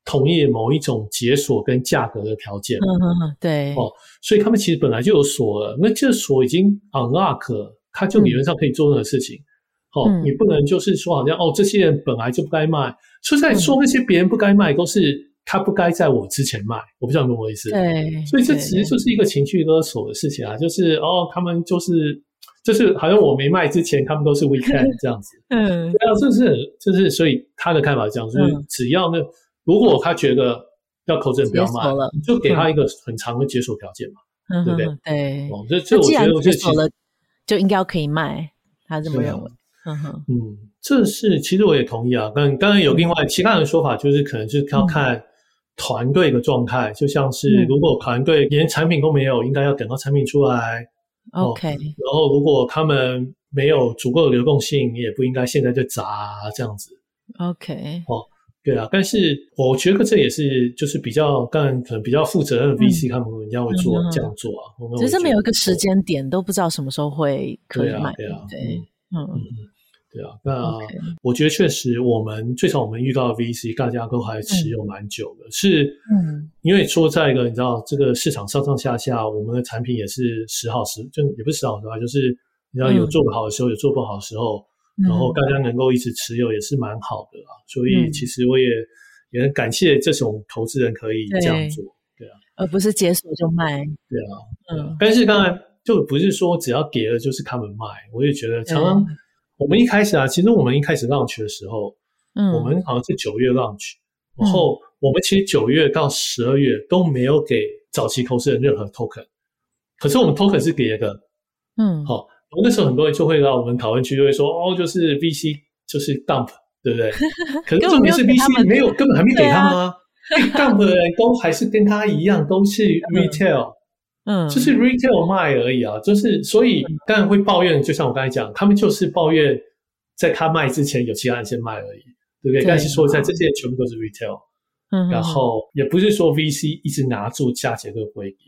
同意某一种解锁跟价格的条件，嗯嗯对，哦，所以他们其实本来就有锁了，那这锁已经 unlock 了，它就理论上可以做任何事情，嗯、哦，你不能就是说好像哦，这些人本来就不该卖，说在说那些别人不该卖，都是他不该在我之前卖，我不知道你懂我意思，对，所以这其实就是一个情绪勒索的事情啊，就是哦，他们就是就是好像我没卖之前，他们都是 weekend 这样子，嗯，对啊，就是就是，所以他的看法是这样，就是只要那。如果他觉得要口证不要卖，你就给他一个很长的解锁条件嘛，嗯、对不对？对，哦，这这我觉得解锁了就应该要可以卖，他这么认为。嗯哼，嗯，这是其实我也同意啊。但当然有另外其他人的说法，就是可能就是要看团队的状态，嗯、就像是如果团队连产品都没有，应该要等到产品出来。OK，然后如果他们没有足够的流动性，你也不应该现在就砸这样子。OK，哦。对啊，但是我觉得这也是就是比较，当然可能比较负责任的 VC，他们人家会做这样做啊。只是没有一个时间点，都不知道什么时候会可以买。对啊，对啊，对，嗯嗯。对啊，那我觉得确实，我们最少我们遇到的 VC，大家都还持有蛮久的，嗯、是，嗯，因为说在一个你知道这个市场上上下下，我们的产品也是时好时，就也不是时好的话，就是你知道有做不好的时候，嗯、有做不好的时候，然后大家能够一直持有也是蛮好的啊。所以其实我也、嗯、也很感谢这种投资人可以这样做，对，对啊，而不是解锁就卖，对啊，嗯。但是当然就不是说只要给了就是他们卖，我也觉得常常。我们一开始啊，其实我们一开始 launch 的时候，嗯，我们好像是九月 launch，然后我们其实九月到十二月都没有给早期投资人任何 token，可是我们 token 是给一个，嗯，好，那时候很多人就会到我们讨论区就会说，哦，就是 VC 就是 dump，对不对？可是重点是 VC 没有，根本还没给他们啊，dump 的人都还是跟他一样，都是 retail。嗯，就是 retail 卖而已啊，就是所以当然会抱怨，就像我刚才讲，他们就是抱怨在他卖之前有其他人先卖而已，对不对？对，但是说在这些全部都是 retail，嗯，然后也不是说 VC 一直拿住价钱都不会跌，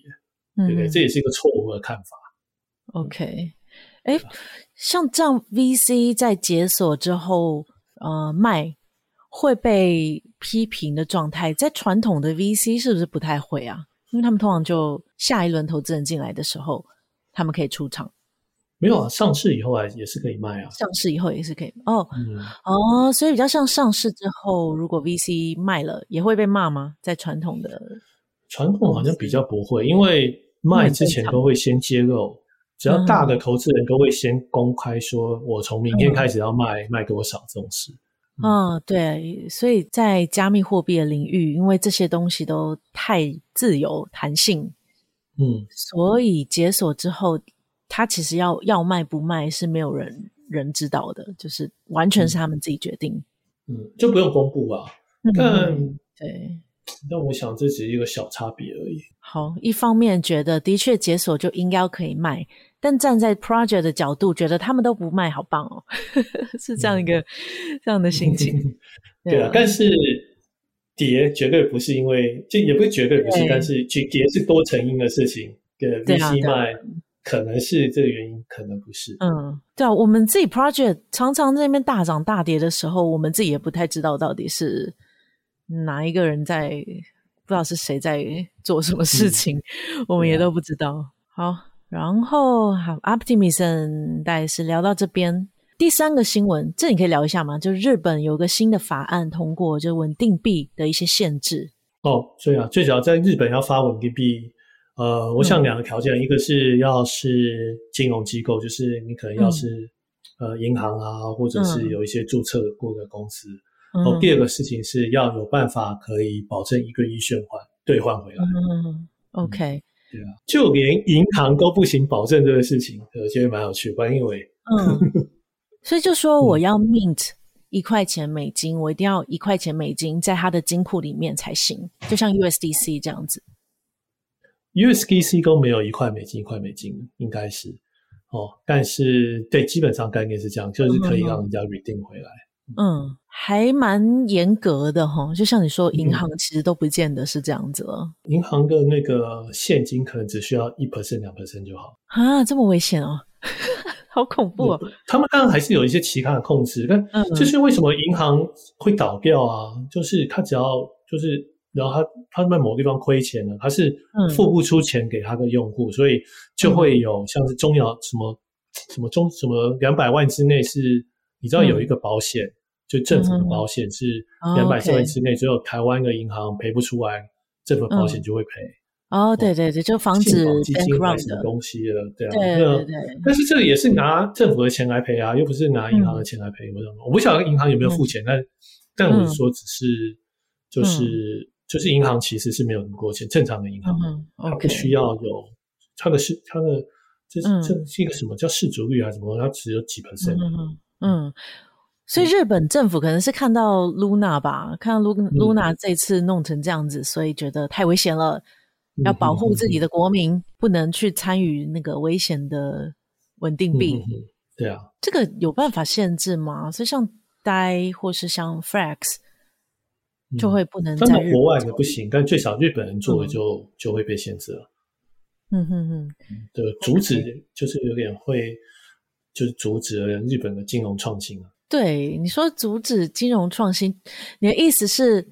嗯，对不对？这也是一个错误的看法。OK，哎，像这样 VC 在解锁之后，呃，卖会被批评的状态，在传统的 VC 是不是不太会啊？因为他们通常就下一轮投资人进来的时候，他们可以出场。没有啊，上市以后啊也是可以卖啊。上市以后也是可以哦、嗯、哦，所以比较像上市之后，如果 VC 卖了，也会被骂吗？在传统的传统好像比较不会，因为卖之前都会先揭露，只要大的投资人都会先公开说，我从明天开始要卖、嗯、卖多少这种事。嗯、哦，对，所以在加密货币的领域，因为这些东西都太自由弹性，嗯，所以解锁之后，他其实要要卖不卖是没有人人知道的，就是完全是他们自己决定，嗯，就不用公布吧。但、嗯、对，但我想这只是一个小差别而已。好，一方面觉得的确解锁就应该可以卖。但站在 project 的角度，觉得他们都不卖，好棒哦，是这样一个、嗯、这样的心情。对啊，但是跌绝对不是因为，就也不是绝对不是，但是去跌是多成因的事情。对，VC 卖可能是这个原因，可能不是。嗯，对啊，我们自己 project 常常在那边大涨大跌的时候，我们自己也不太知道到底是哪一个人在，不知道是谁在做什么事情，嗯、我们也都不知道。好。然后好，Optimism 大概是聊到这边。第三个新闻，这你可以聊一下吗？就是日本有个新的法案通过，就是稳定币的一些限制。哦，所以啊，最主要在日本要发稳定币，呃，我想两个条件，嗯、一个是要是金融机构，就是你可能要是、嗯、呃银行啊，或者是有一些注册过的公司。然后、嗯、第二个事情是要有办法可以保证一个亿循环兑换回来。嗯，OK。对啊，就连银行都不行保证这个事情，我觉得蛮有趣的。因为，嗯，所以就说我要 mint 一块钱美金，嗯、我一定要一块钱美金在他的金库里面才行，就像 USDC 这样子。USDC 都没有一块美金一块美金，应该是。哦，但是对，基本上概念是这样，就是可以让人家 redeem 回来。嗯，还蛮严格的哈，就像你说，银行其实都不见得是这样子了。银行的那个现金可能只需要一 percent 两 percent 就好。啊，这么危险哦，好恐怖哦。他们当然还是有一些其他的控制，但就是为什么银行会倒掉啊？就是他只要就是，然后他他在某个地方亏钱了，他是付不出钱给他的用户，所以就会有像是中药什么什么中什么两百万之内是。你知道有一个保险，嗯、就政府的保险是两百万之内，只有台湾的银行赔不出来，政府保险就会赔。哦，对对对，就防止基金还是东西了，对啊。对对对。但是这个也是拿政府的钱来赔啊，又不是拿银行的钱来赔。我我不晓得银行有没有付钱，但但我是说，只是就是就是银行其实是没有那么多钱，正常的银行它不需要有它的市它的这这是一个什么叫市足率啊什么，它只有几 percent。嗯，所以日本政府可能是看到 Luna 吧，看到 Luna 这次弄成这样子，嗯、所以觉得太危险了，要保护自己的国民，不能去参与那个危险的稳定币。嗯、对啊，这个有办法限制吗？所以像 DAI 或是像 Frax 就会不能在。在国外的不行，但最少日本人做的就、嗯、就会被限制了。嗯哼哼，对，阻止就是有点会。就是阻止了日本的金融创新啊！对，你说阻止金融创新，你的意思是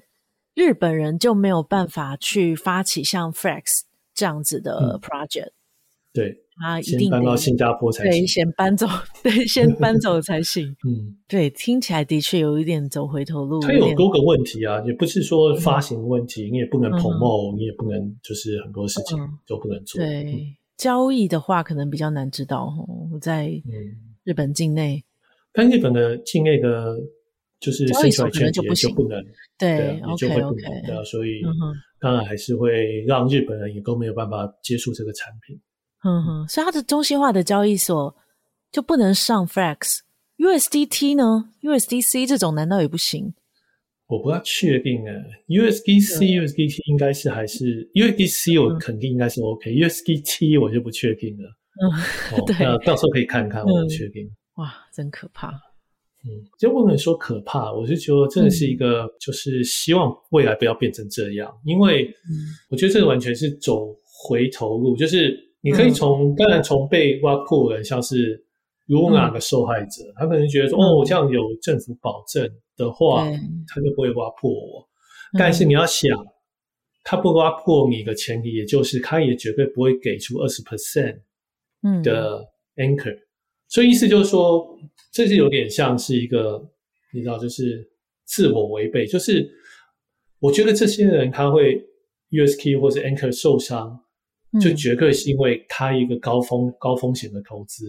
日本人就没有办法去发起像 Flex 这样子的 project？、嗯、对，他一定搬到新加坡才行，对，先搬走，对，先搬走才行。嗯，对，听起来的确有一点走回头路。它有多个问题啊，也不是说发行问题，嗯、你也不能 promote，、嗯、你也不能就是很多事情都不能做。对，嗯、交易的话可能比较难知道哦，我在日本境内。但日本的境内的，就是生出来券就不能，对，就会不能.所以当然还是会让日本人也都没有办法接触这个产品。嗯哼，所以它的中心化的交易所就不能上 Flex，USDT 呢？USDC 这种难道也不行？我不太确定啊，USDC、USDT 应该是还是 USDC，我肯定应该是 OK，USDT 我就不确定了。嗯，对，那到时候可以看看，我不确定。哇，真可怕！嗯，就不能说可怕，我是觉得真的是一个，就是希望未来不要变成这样，嗯、因为我觉得这个完全是走回头路。就是你可以从，嗯、当然从被挖破的人，像是如果哪个受害者，嗯、他可能觉得说，嗯、哦，这样有政府保证的话，嗯、他就不会挖破我。嗯、但是你要想，他不挖破你的前提，也就是他也绝对不会给出二十 percent 的 anchor。嗯所以意思就是说，这是有点像是一个，你知道，就是自我违背。就是我觉得这些人他会 USK 或者 Anchor 受伤，就绝对是因为他一个高风高风险的投资。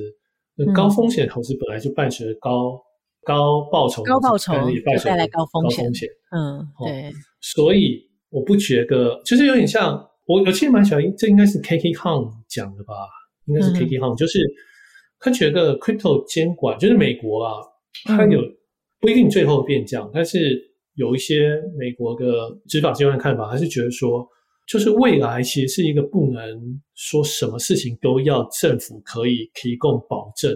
那高风险的投资本来就伴随着高高报酬，高报酬也伴随来高风险。嗯，对。所以我不觉得，就是有点像我，我其实蛮喜欢，这应该是 KK Hong 讲的吧？应该是 KK Hong，就是。他觉得 crypto 监管就是美国啊，它有不一定最后变这样，但是有一些美国的执法机关的看法，还是觉得说，就是未来其实是一个不能说什么事情都要政府可以提供保证，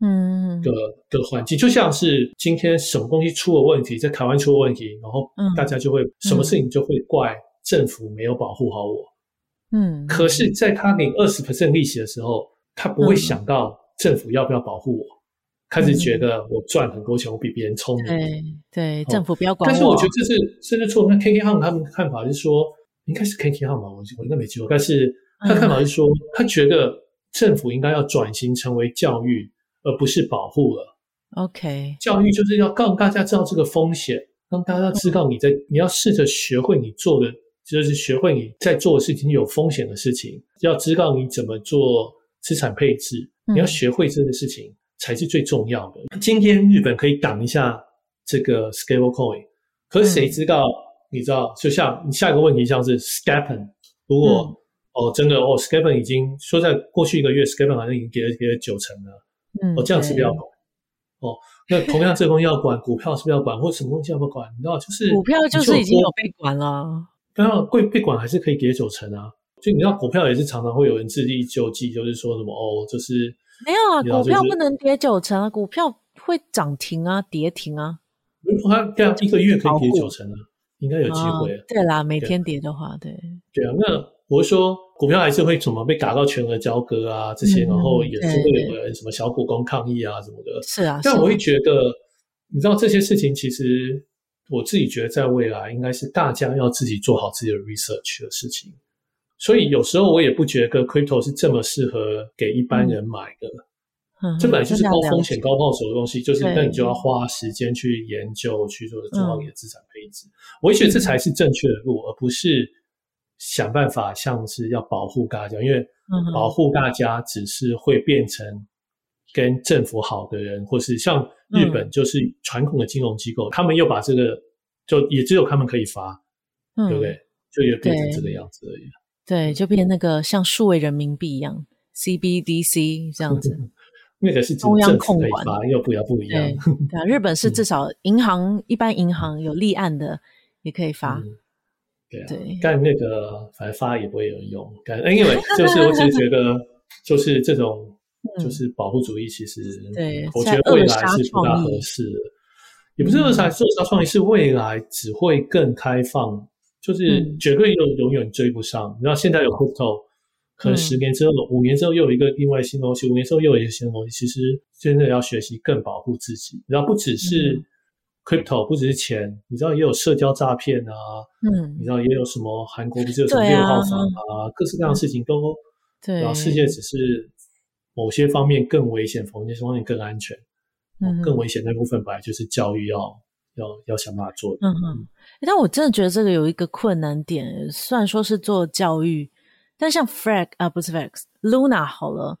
嗯。的的环境，就像是今天什么东西出了问题，在台湾出了问题，然后大家就会什么事情就会怪政府没有保护好我，嗯，可是在他领二十 percent 利息的时候，他不会想到。政府要不要保护我？开始觉得我赚很多钱，我比别人聪明。对对，政府不要管我。但是我觉得这是甚至错。那 KK Hong 他们看法是说，应该是 KK Hong 吧？我我应该没记错。但是他看法是说，他觉得政府应该要转型成为教育，而不是保护了。OK，教育就是要告诉大家知道这个风险，让大家知道你在你要试着学会你做的，就是学会你在做的事情有风险的事情，要知道你怎么做资产配置。你要学会这件事情才是最重要的。嗯、今天日本可以挡一下这个 Stablecoin，可是谁知道？嗯、你知道，就像你下一个问题，像是 SCAPN，如果、嗯、哦真的哦 SCAPN 已经说在过去一个月 SCAPN 好像已经跌了跌了九成了，嗯，哦这样是不是要管？哦，那同样这东西要管，股票是不是要管，或什么东西要不要管？你知道，就是股票就是已经有被管了，当然被被管还是可以跌九成啊。就你知道，股票也是常常会有人自力救济，就是说什么哦，就是没有啊，股票不能跌九成啊，股票会涨停啊，跌停啊。如果它这样一个月可以跌九成啊，应该有机会啊。对啦，每天跌的话，对。对啊，那我是说，股票还是会怎么被打到全额交割啊？这些，然后也是会有人什么小股东抗议啊什么的。是啊，但我会觉得，你知道这些事情，其实我自己觉得，在未来应该是大家要自己做好自己的 research 的事情。所以有时候我也不觉得 crypto 是这么适合给一般人买的，嗯，这本来就是高风险高报酬的东西，就是那你就要花时间去研究，去做做好你的资产配置。我觉得这才是正确的路，而不是想办法像是要保护大家，因为保护大家只是会变成跟政府好的人，或是像日本就是传统的金融机构，他们又把这个就也只有他们可以发，对不对？就也变成这个样子而已。对，就变那个像数位人民币一样，CBDC 这样子，那个是中央控管，又不要不一样。对啊，日本是 至少银行一般银行有立案的也可以发。对啊，但那个反正发也不会有用。但 anyway，就是我只是觉得，就是这种就是保护主义，其实对，我觉得未来是不大合适的。也不是扼杀，扼杀创意是未来只会更开放。就是绝对又永远追不上。你知道现在有 crypto，可能十年之后、嗯、五年之后又有一个另外新东西，五年之后又有一个新东西。其实真的要学习更保护自己，然后不只是 crypto，、嗯、不只是钱，你知道也有社交诈骗啊，嗯，你知道也有什么韩国不是有什么六号房啊，啊各式各样的事情都，对，然后世界只是某些方面更危险，某些方面更安全，嗯，更危险那部分本来就是教育要要要想办法做的，嗯哼，但我真的觉得这个有一个困难点，虽然说是做教育。但像 Frag 啊，不是 Frax，Luna 好了。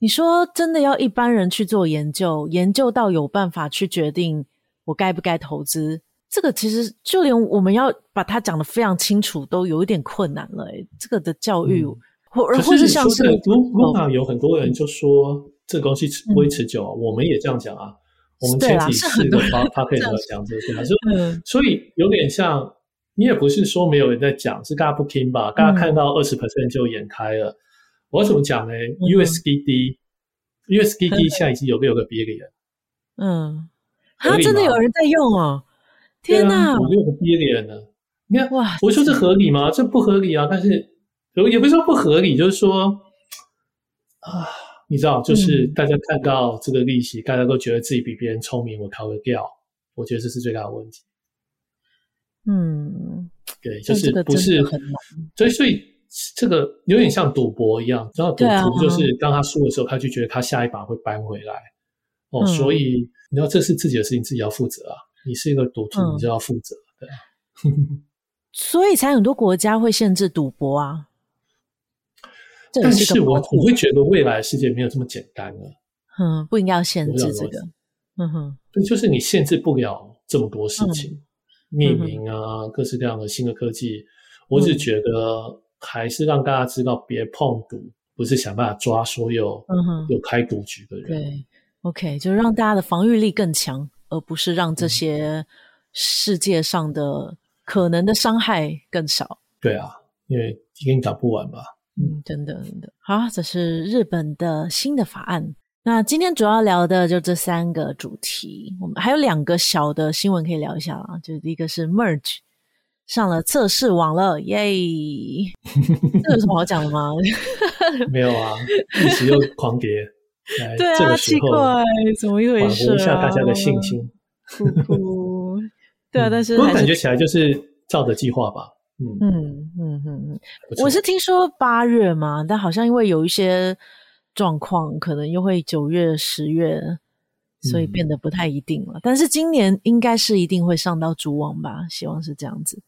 你说真的要一般人去做研究，研究到有办法去决定我该不该投资，这个其实就连我们要把它讲得非常清楚，都有一点困难了。诶这个的教育，嗯、或或是像是 Luna 有很多人就说这个东西不会持久，嗯、我们也这样讲啊。我们前几次的 podcast 讲这个，就所以有点像。你也不是说没有人在讲，是大家不听吧？大家看到二十 percent 就眼开了。嗯、我要怎么讲呢、嗯、？USDD，USDD 现在已经有个有个 billion，嗯，啊，真的有人在用哦！天哪，五六个 billion 呢？你看，哇！我说这合理吗？这不合理啊！但是也不是说不合理，就是说啊，你知道，就是大家看到这个利息，嗯、大家都觉得自己比别人聪明，我逃得掉。我觉得这是最大的问题。嗯，对，就是不是很难，所以所以这个有点像赌博一样，然后赌徒就是当他输的时候，他就觉得他下一把会扳回来。哦，所以你知道这是自己的事情，自己要负责啊。你是一个赌徒，你就要负责。对，所以才很多国家会限制赌博啊。但是我我会觉得未来的世界没有这么简单了。嗯，不应该要限制这个。嗯哼，就是你限制不了这么多事情。匿名啊，嗯、各式各样的新的科技，嗯、我只觉得还是让大家知道别碰赌，不是想办法抓所有有开赌局的人。对，OK，就让大家的防御力更强，而不是让这些世界上的可能的伤害更少。对啊，因为一定讲不完吧。嗯，真的真的。好，这是日本的新的法案。那今天主要聊的就这三个主题，我们还有两个小的新闻可以聊一下啦。就一个是 Merge 上了测试网了，耶！这有什么好讲的吗？没有啊，一直又狂跌。对啊，奇怪，怎么一回事？缓和一下大家的信心。哭哭。对啊，但是不过感觉起来就是照着计划吧。嗯，我是听说八月嘛，但好像因为有一些。状况可能又会九月、十月，所以变得不太一定了。嗯、但是今年应该是一定会上到主网吧，希望是这样子。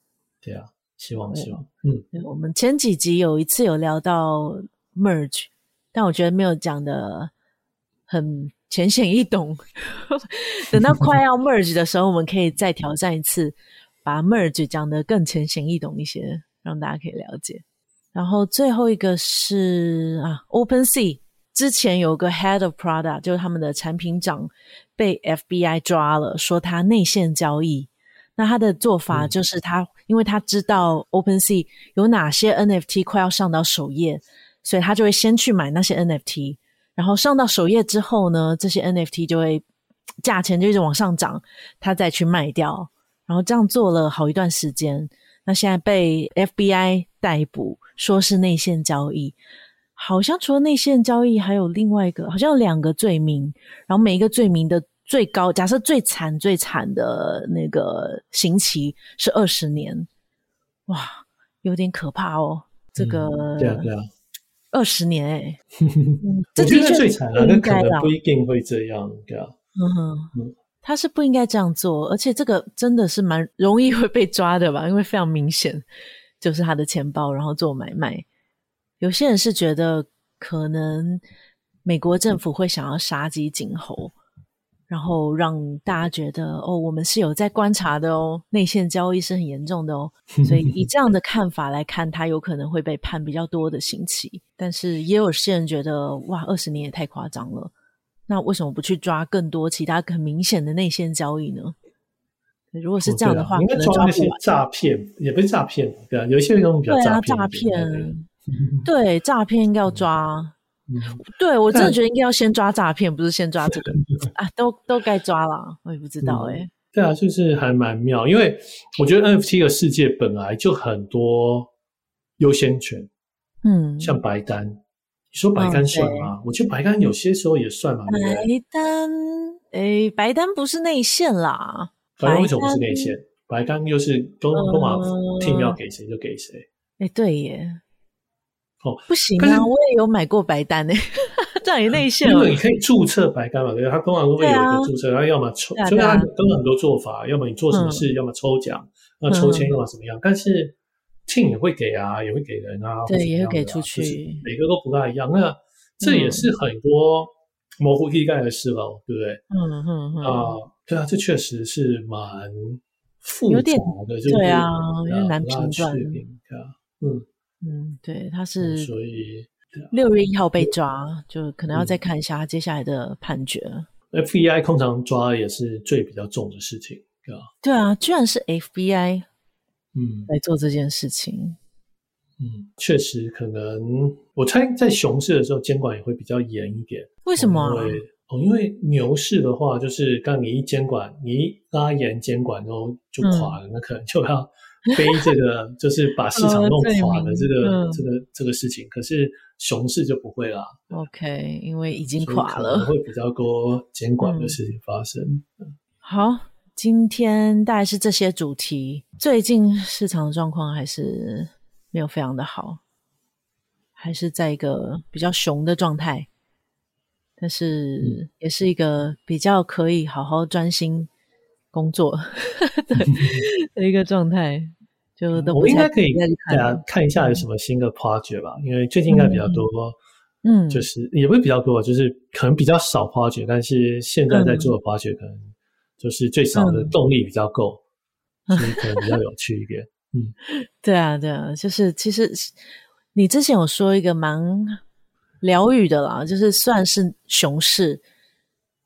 对啊，希望希望。嗯，我们前几集有一次有聊到 merge，但我觉得没有讲的很浅显易懂。等到快要 merge 的时候，我们可以再挑战一次，把 merge 讲得更浅显易懂一些，让大家可以了解。然后最后一个是啊，OpenSea。之前有个 Head of Product，就是他们的产品长被 FBI 抓了，说他内线交易。那他的做法就是他，嗯、因为他知道 OpenSea 有哪些 NFT 快要上到首页，所以他就会先去买那些 NFT。然后上到首页之后呢，这些 NFT 就会价钱就一直往上涨，他再去卖掉。然后这样做了好一段时间，那现在被 FBI 逮捕，说是内线交易。好像除了内线交易，还有另外一个，好像有两个罪名，然后每一个罪名的最高，假设最惨最惨的那个刑期是二十年，哇，有点可怕哦。这个，嗯、对啊对啊，二十年哎、欸，这的确最惨了，那可能不一定会这样，对啊，嗯哼，嗯，他是不应该这样做，而且这个真的是蛮容易会被抓的吧，因为非常明显就是他的钱包，然后做买卖。有些人是觉得可能美国政府会想要杀鸡儆猴，然后让大家觉得哦，我们是有在观察的哦，内线交易是很严重的哦，所以以这样的看法来看，他有可能会被判比较多的刑期。但是也有些人觉得哇，二十年也太夸张了，那为什么不去抓更多其他很明显的内线交易呢？如果是这样的话，应该抓那些诈骗，也不是诈骗，对啊，有一些人比较诈骗，诈骗。对，诈骗应该要抓。嗯、对，我真的觉得应该要先抓诈骗，不是先抓这个 啊，都都该抓了。我也不知道哎、欸嗯。对啊，就是还蛮妙，因为我觉得 NFT 的世界本来就很多优先权，嗯，像白单，你说白干算吗？嗯、我觉得白干有些时候也算嘛。白单，诶，白单不是内线啦。白单为什么不是内线？白单又是都都嘛 team 要给谁就给谁。诶，对耶。哦，不行啊！我也有买过白单诶，这样也内线。因为你可以注册白单嘛，对，他通常都会有一个注册，然后要么抽，所以它都有很多做法，要么你做什么事，要么抽奖，那抽签，要么怎么样。但是 team 也会给啊，也会给人啊，对，也会给出去，每个都不大一样。那这也是很多模糊地带的事了，对不对？嗯嗯嗯。啊，对啊，这确实是蛮复杂的，对啊，有点难评断。嗯。嗯，对，他是所以六月一号被抓，就可能要再看一下他接下来的判决。FBI 通常抓也是最比较重的事情，对吧？对啊，居然是 FBI，嗯，来做这件事情。嗯，确实可能，我猜在熊市的时候监管也会比较严一点。为什么？因为哦，因为牛市的话，就是刚你一监管，你一拉严监管，然后就垮了，嗯、那可能就要。背这个 就是把市场弄垮的这个、嗯、这个这个事情，可是熊市就不会啦。OK，因为已经垮了，会比较多监管的事情发生。嗯、好，今天大概是这些主题。最近市场的状况还是没有非常的好，还是在一个比较熊的状态，但是也是一个比较可以好好专心工作的 的一个状态。就都我应该可以大家看一下有什么新的 project 吧，因为最近应该比较多，嗯，就是也不是比较多，就是可能比较少 project，但是现在在做的 project 可能就是最少的动力比较够，所以可能比较 有趣一点。嗯，对啊，对啊，就是其实你之前有说一个蛮疗愈的啦，就是算是熊市。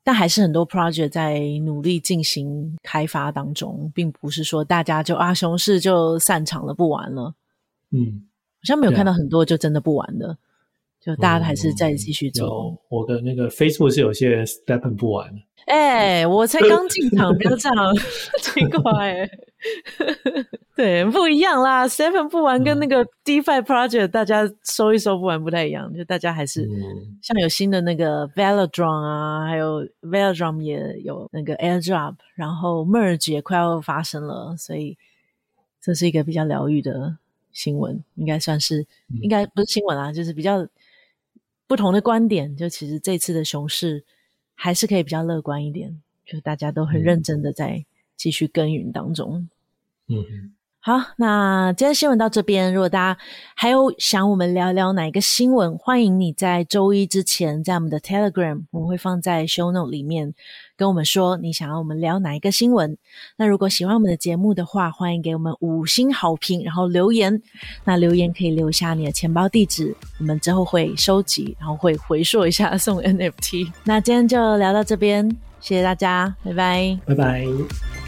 但还是很多 project 在努力进行开发当中，并不是说大家就啊熊市就散场了，不玩了。嗯，好像没有看到很多就真的不玩的，啊、就大家还是再继续走。嗯、我的那个 Facebook 是有些人 step 不完。哎、欸，我才刚进场，不要这样，奇怪、欸。对，不一样啦。Seven 不玩跟那个 DeFi Project，大家收一收不玩不太一样。就大家还是像有新的那个 Velodrome 啊，还有 Velodrome 也有那个 Airdrop，然后 Merge 也快要发生了，所以这是一个比较疗愈的新闻，应该算是，应该不是新闻啊，就是比较不同的观点。就其实这次的熊市。还是可以比较乐观一点，就大家都很认真的在继续耕耘当中。嗯，好，那今天新闻到这边。如果大家还有想我们聊聊哪一个新闻，欢迎你在周一之前在我们的 Telegram，我们会放在 Show Note 里面。跟我们说你想要我们聊哪一个新闻？那如果喜欢我们的节目的话，欢迎给我们五星好评，然后留言。那留言可以留下你的钱包地址，我们之后会收集，然后会回溯一下 送 NFT。那今天就聊到这边，谢谢大家，拜拜，拜拜。